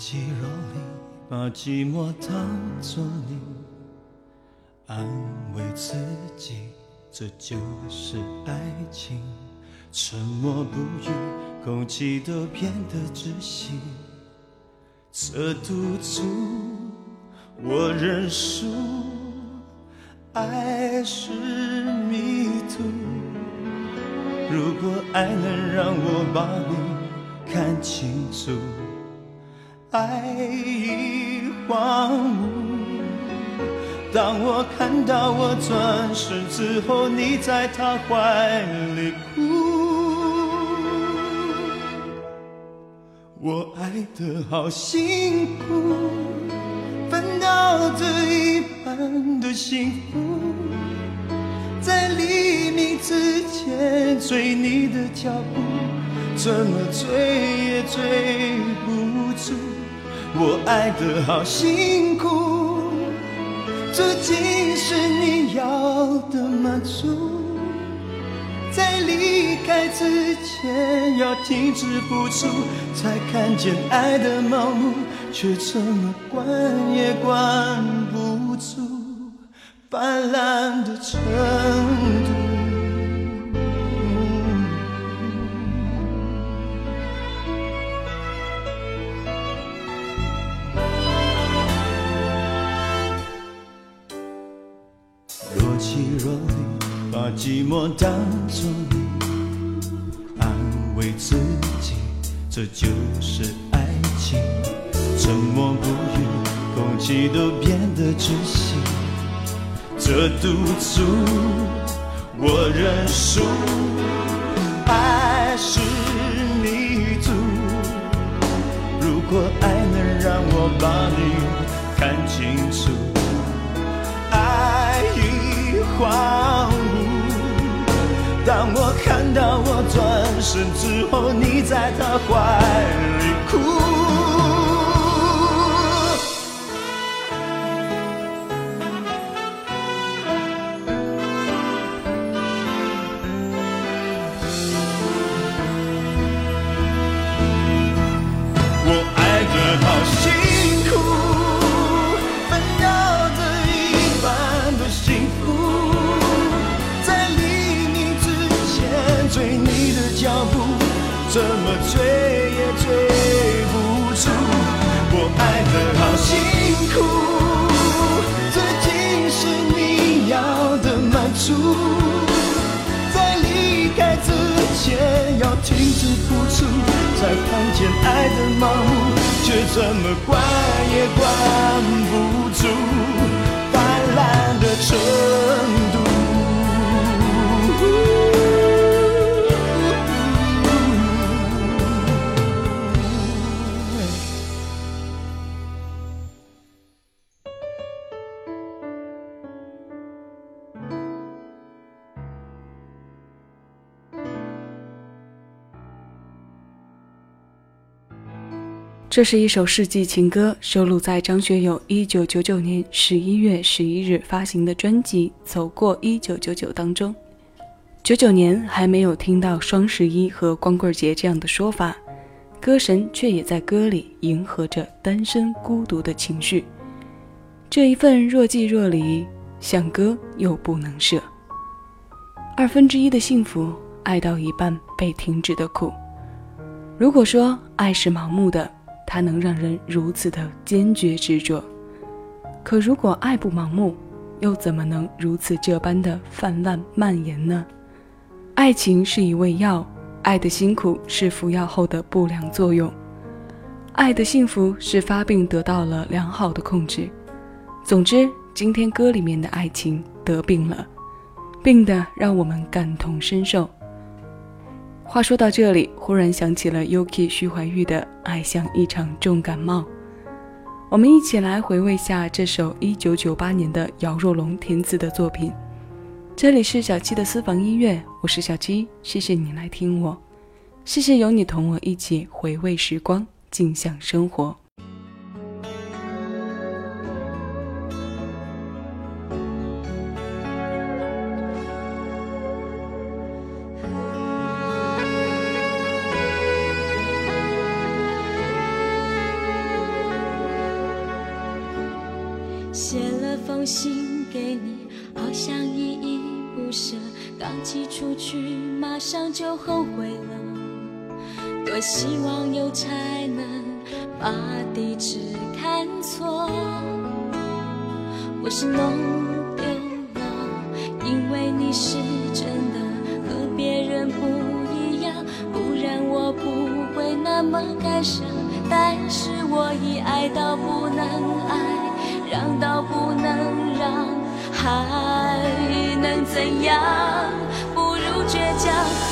寂若离，把寂寞当作你安慰自己，这就是爱情。沉默不语，空气都变得窒息。这赌注我认输，爱是迷途。如果爱能让我把你看清楚。爱已荒芜。当我看到我转身之后，你在他怀里哭，我爱的好辛苦，分到这一半的幸福，在黎明之前追你的脚步，怎么追也追不住。我爱的好辛苦，这竟是你要的满足。在离开之前要停止付出，才看见爱的盲目，却怎么关也关不住泛滥的程度。寂寞当作你安慰自己，这就是爱情。沉默不语，空气都变得窒息。这赌注我认输，爱是迷途。如果爱能让我把你看清楚，爱已荒芜。当我看到我转身之后，你在他怀里哭。才看见爱的盲目，却怎么关也关不住。泛滥的程这是一首世纪情歌，收录在张学友一九九九年十一月十一日发行的专辑《走过一九九九》当中。九九年还没有听到双十一和光棍节这样的说法，歌神却也在歌里迎合着单身孤独的情绪。这一份若即若离，想割又不能舍。二分之一的幸福，爱到一半被停止的苦。如果说爱是盲目的，它能让人如此的坚决执着，可如果爱不盲目，又怎么能如此这般的泛滥蔓延呢？爱情是一味药，爱的辛苦是服药后的不良作用，爱的幸福是发病得到了良好的控制。总之，今天歌里面的爱情得病了，病的让我们感同身受。话说到这里，忽然想起了 Yuki 徐怀钰的《爱像一场重感冒》，我们一起来回味下这首1998年的姚若龙填词的作品。这里是小七的私房音乐，我是小七，谢谢你来听我，谢谢有你同我一起回味时光，尽享生活。把地址看错，或是弄丢了，因为你是真的和别人不一样，不然我不会那么感伤。但是我已爱到不能爱。让到不能让，还能怎样？不如倔强。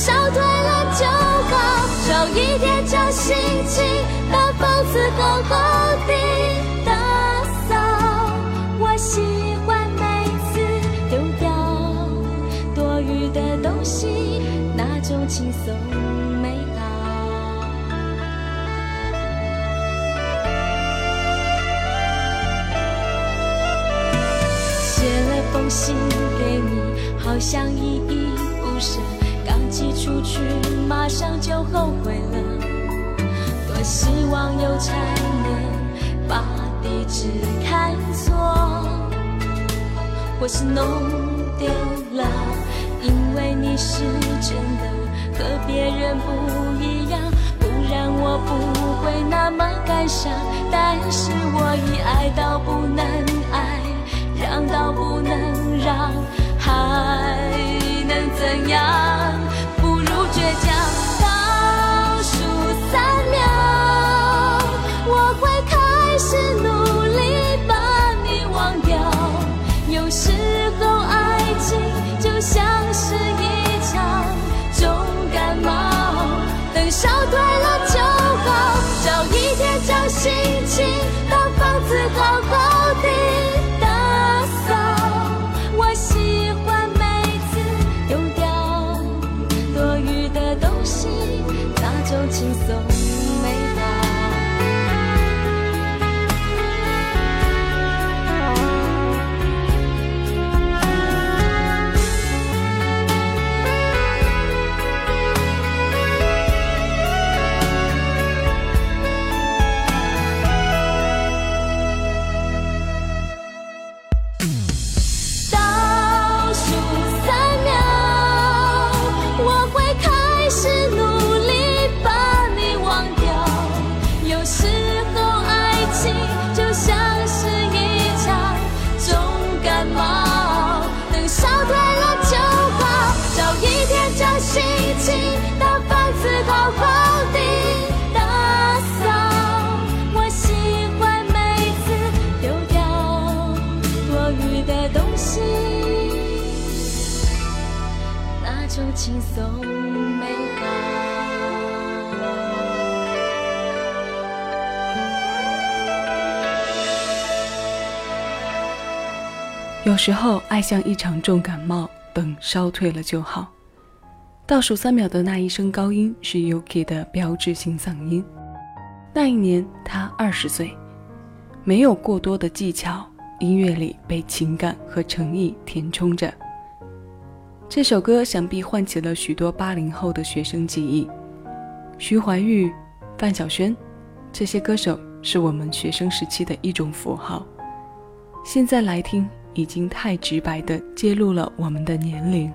烧退了就好，找一点假心情，把房子好好的打扫，我喜欢每次丢掉多余的东西，那种轻松美好。写了封信给你，好像你一。出去马上就后悔了。多希望有才能把地址看错，或是弄丢了，因为你是真的。和别人不一样，不然我不会那么感伤。但是我已爱到不能爱，让到不能让，还能怎样？时候，爱像一场重感冒，等烧退了就好。倒数三秒的那一声高音是 Yuki 的标志性嗓音。那一年他二十岁，没有过多的技巧，音乐里被情感和诚意填充着。这首歌想必唤起了许多八零后的学生记忆。徐怀钰、范晓萱，这些歌手是我们学生时期的一种符号。现在来听。已经太直白地揭露了我们的年龄。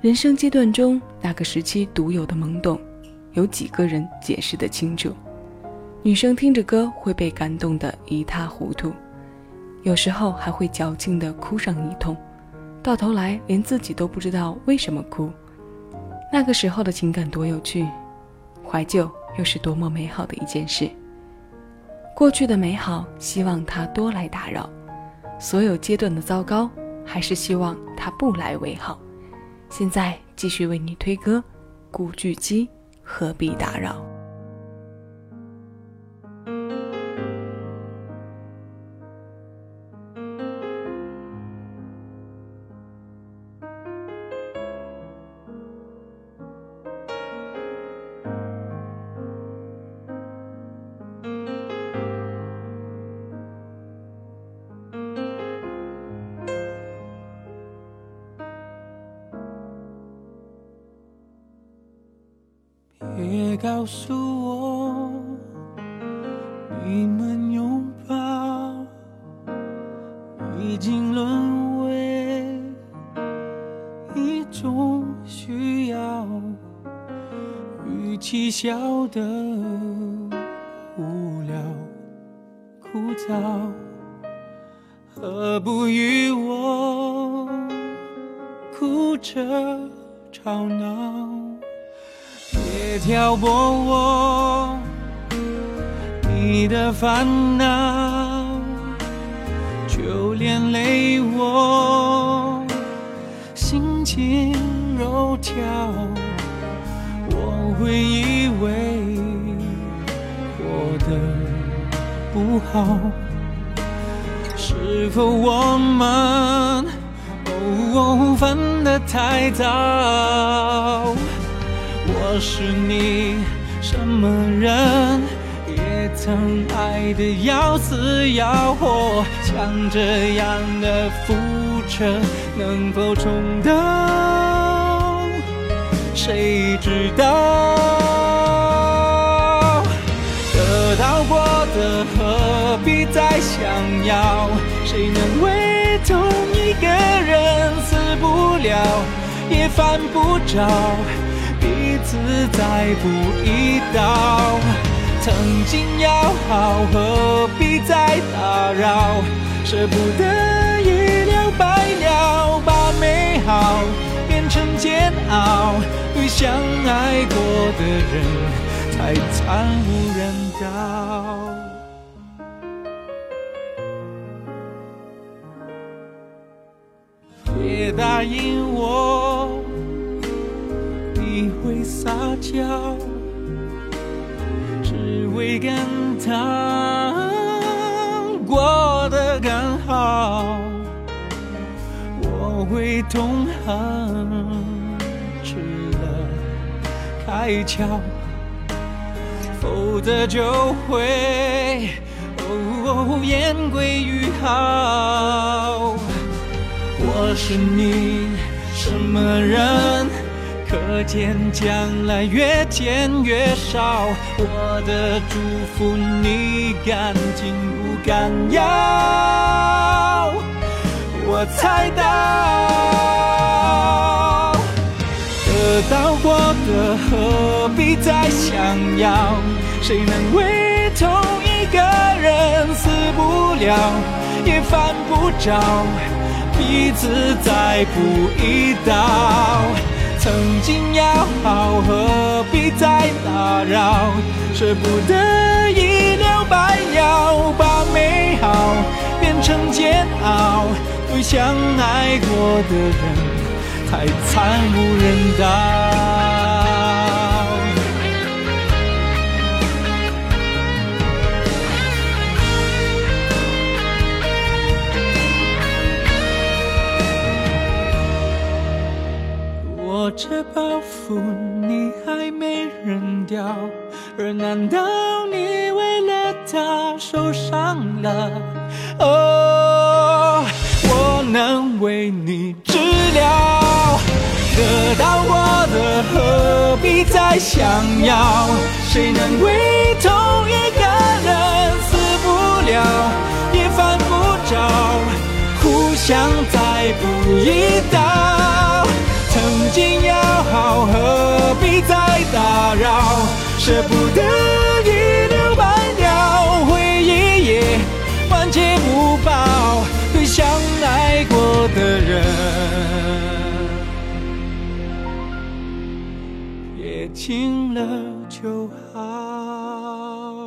人生阶段中那个时期独有的懵懂，有几个人解释得清楚？女生听着歌会被感动得一塌糊涂，有时候还会矫情地哭上一通，到头来连自己都不知道为什么哭。那个时候的情感多有趣，怀旧又是多么美好的一件事。过去的美好，希望它多来打扰；所有阶段的糟糕，还是希望它不来为好。现在继续为你推歌，《古巨基何必打扰》。告诉我，你们拥抱已经沦为一种需要，与其笑的烦恼，就连累我心情肉跳。我会以为过得不好，是否我们哦分得太早？我是你什么人，曾爱得要死要活，像这样的覆辙能否重蹈？谁知道？得到过的何必再想要？谁能为同一个人死不了，也犯不着？彼此再补一刀，曾经要好，何必再打扰？舍不得一了百了，把美好变成煎熬，对相爱过的人太惨无人道。别答应我。你会撒娇，只为跟他过得更好。我会痛恨吃了开窍，否则就会哦言归于好。我是你什么人？可见将来越见越少，我的祝福你感激不敢要？我猜到，得到过的何必再想要？谁能为同一个人死不了，也犯不着，彼此再不一道。曾经要好，何必再打扰？舍不得一了百了，把美好变成煎熬，对相爱过的人太惨无人道。这包袱你还没扔掉，而难道你为了他受伤了？哦，我能为你治疗，得到过的何必再想要？谁能为同一个人死不了，也犯不着？互相再不一道。曾经要好，何必再打扰？舍不得一了百了，回忆也万劫不保。对相爱过的人，也听了就好，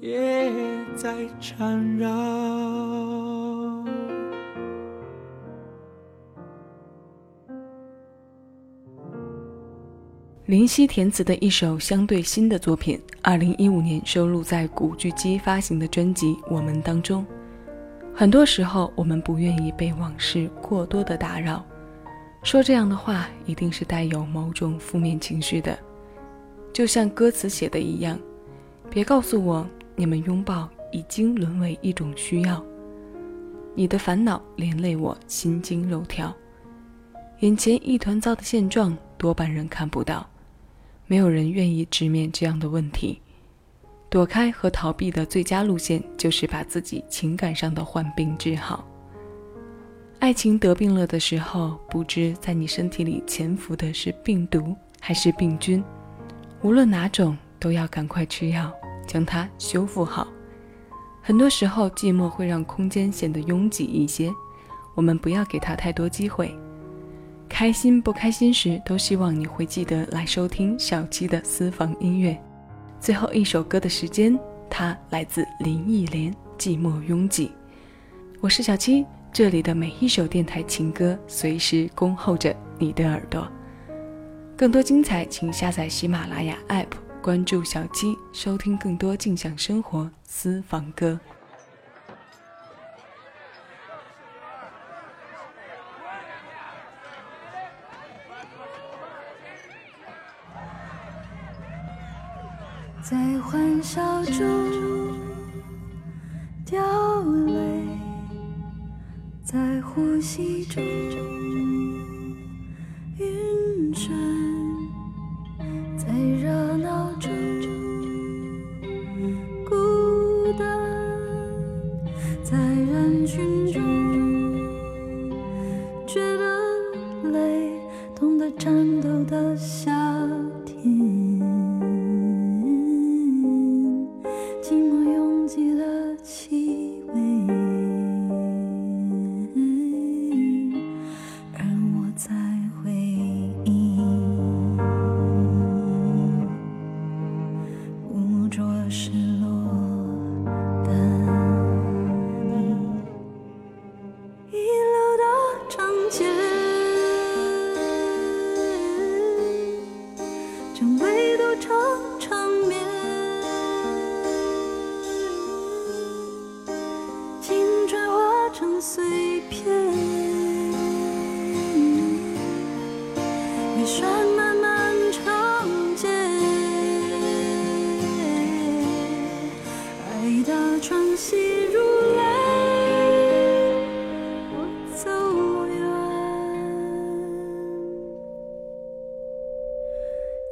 别再缠绕。林夕填词的一首相对新的作品，二零一五年收录在古巨基发行的专辑《我们》当中。很多时候，我们不愿意被往事过多的打扰。说这样的话，一定是带有某种负面情绪的。就像歌词写的一样：“别告诉我，你们拥抱已经沦为一种需要。你的烦恼连累我心惊肉跳，眼前一团糟的现状，多半人看不到。”没有人愿意直面这样的问题，躲开和逃避的最佳路线就是把自己情感上的患病治好。爱情得病了的时候，不知在你身体里潜伏的是病毒还是病菌，无论哪种，都要赶快吃药将它修复好。很多时候，寂寞会让空间显得拥挤一些，我们不要给它太多机会。开心不开心时，都希望你会记得来收听小七的私房音乐。最后一首歌的时间，它来自林忆莲，《寂寞拥挤》。我是小七，这里的每一首电台情歌，随时恭候着你的耳朵。更多精彩，请下载喜马拉雅 APP，关注小七，收听更多静享生活私房歌。在欢笑中掉泪，在呼吸中。ocean.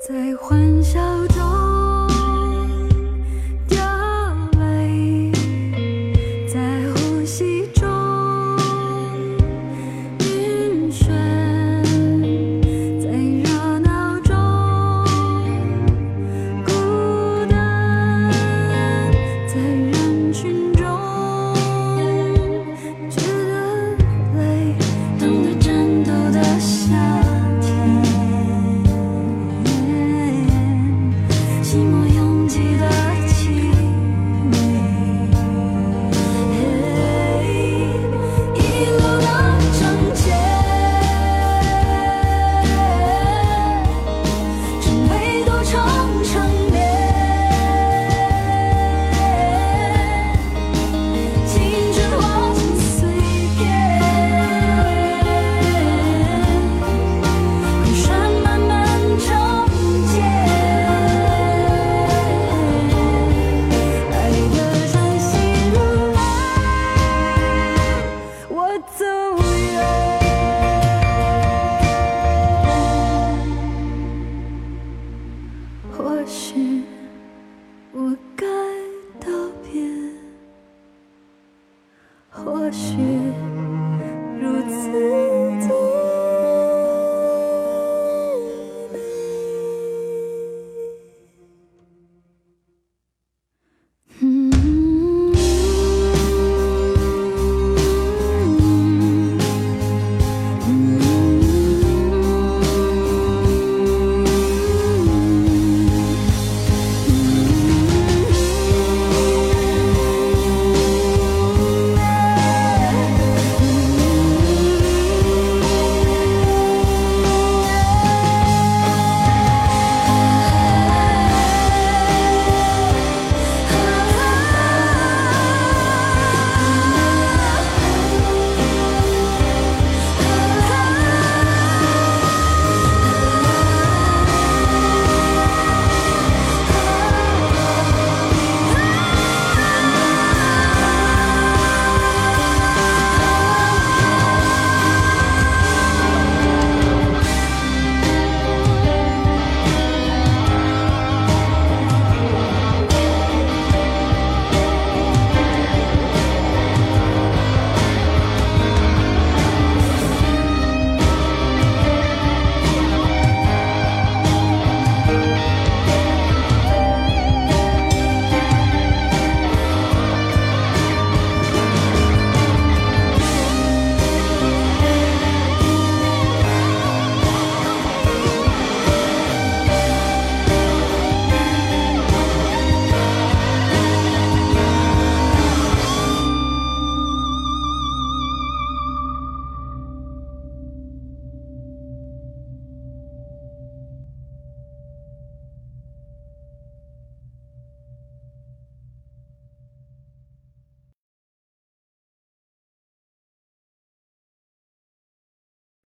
在欢笑或许如此。